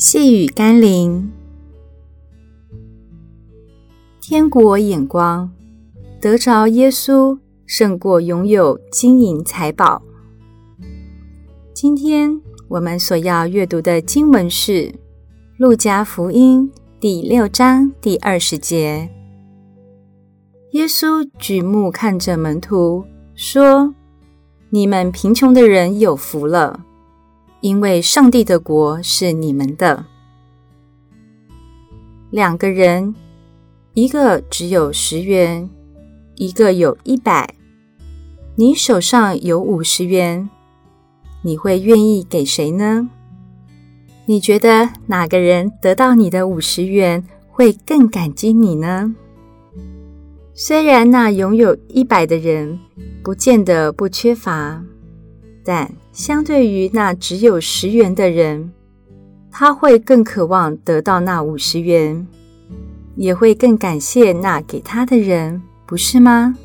细雨甘霖，天国眼光，得着耶稣胜过拥有金银财宝。今天我们所要阅读的经文是《路加福音》第六章第二十节。耶稣举目看着门徒，说：“你们贫穷的人有福了。”因为上帝的国是你们的。两个人，一个只有十元，一个有一百。你手上有五十元，你会愿意给谁呢？你觉得哪个人得到你的五十元会更感激你呢？虽然那拥有一百的人不见得不缺乏。但相对于那只有十元的人，他会更渴望得到那五十元，也会更感谢那给他的人，不是吗？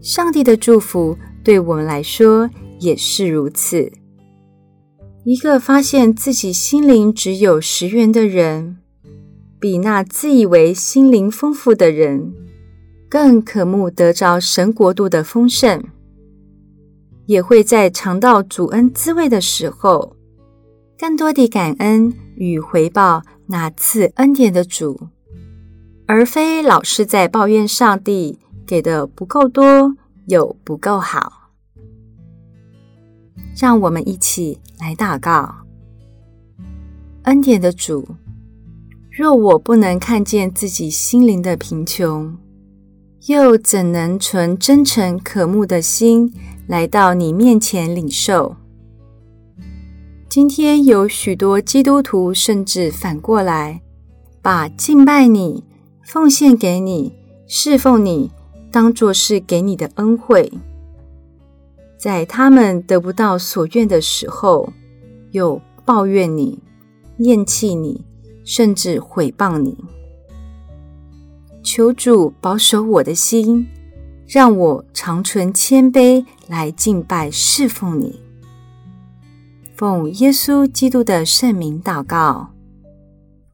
上帝的祝福对我们来说也是如此。一个发现自己心灵只有十元的人，比那自以为心灵丰富的人，更渴慕得着神国度的丰盛。也会在尝到主恩滋味的时候，更多地感恩与回报那赐恩典的主，而非老是在抱怨上帝给的不够多又不够好。让我们一起来祷告：恩典的主，若我不能看见自己心灵的贫穷，又怎能存真诚渴慕的心来到你面前领受？今天有许多基督徒，甚至反过来，把敬拜你、奉献给你、侍奉你，当作是给你的恩惠。在他们得不到所愿的时候，又抱怨你、厌弃你，甚至毁谤你。求主保守我的心，让我常存谦卑来敬拜侍奉你。奉耶稣基督的圣名祷告，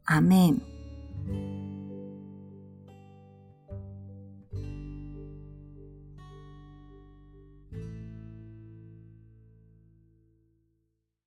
阿门。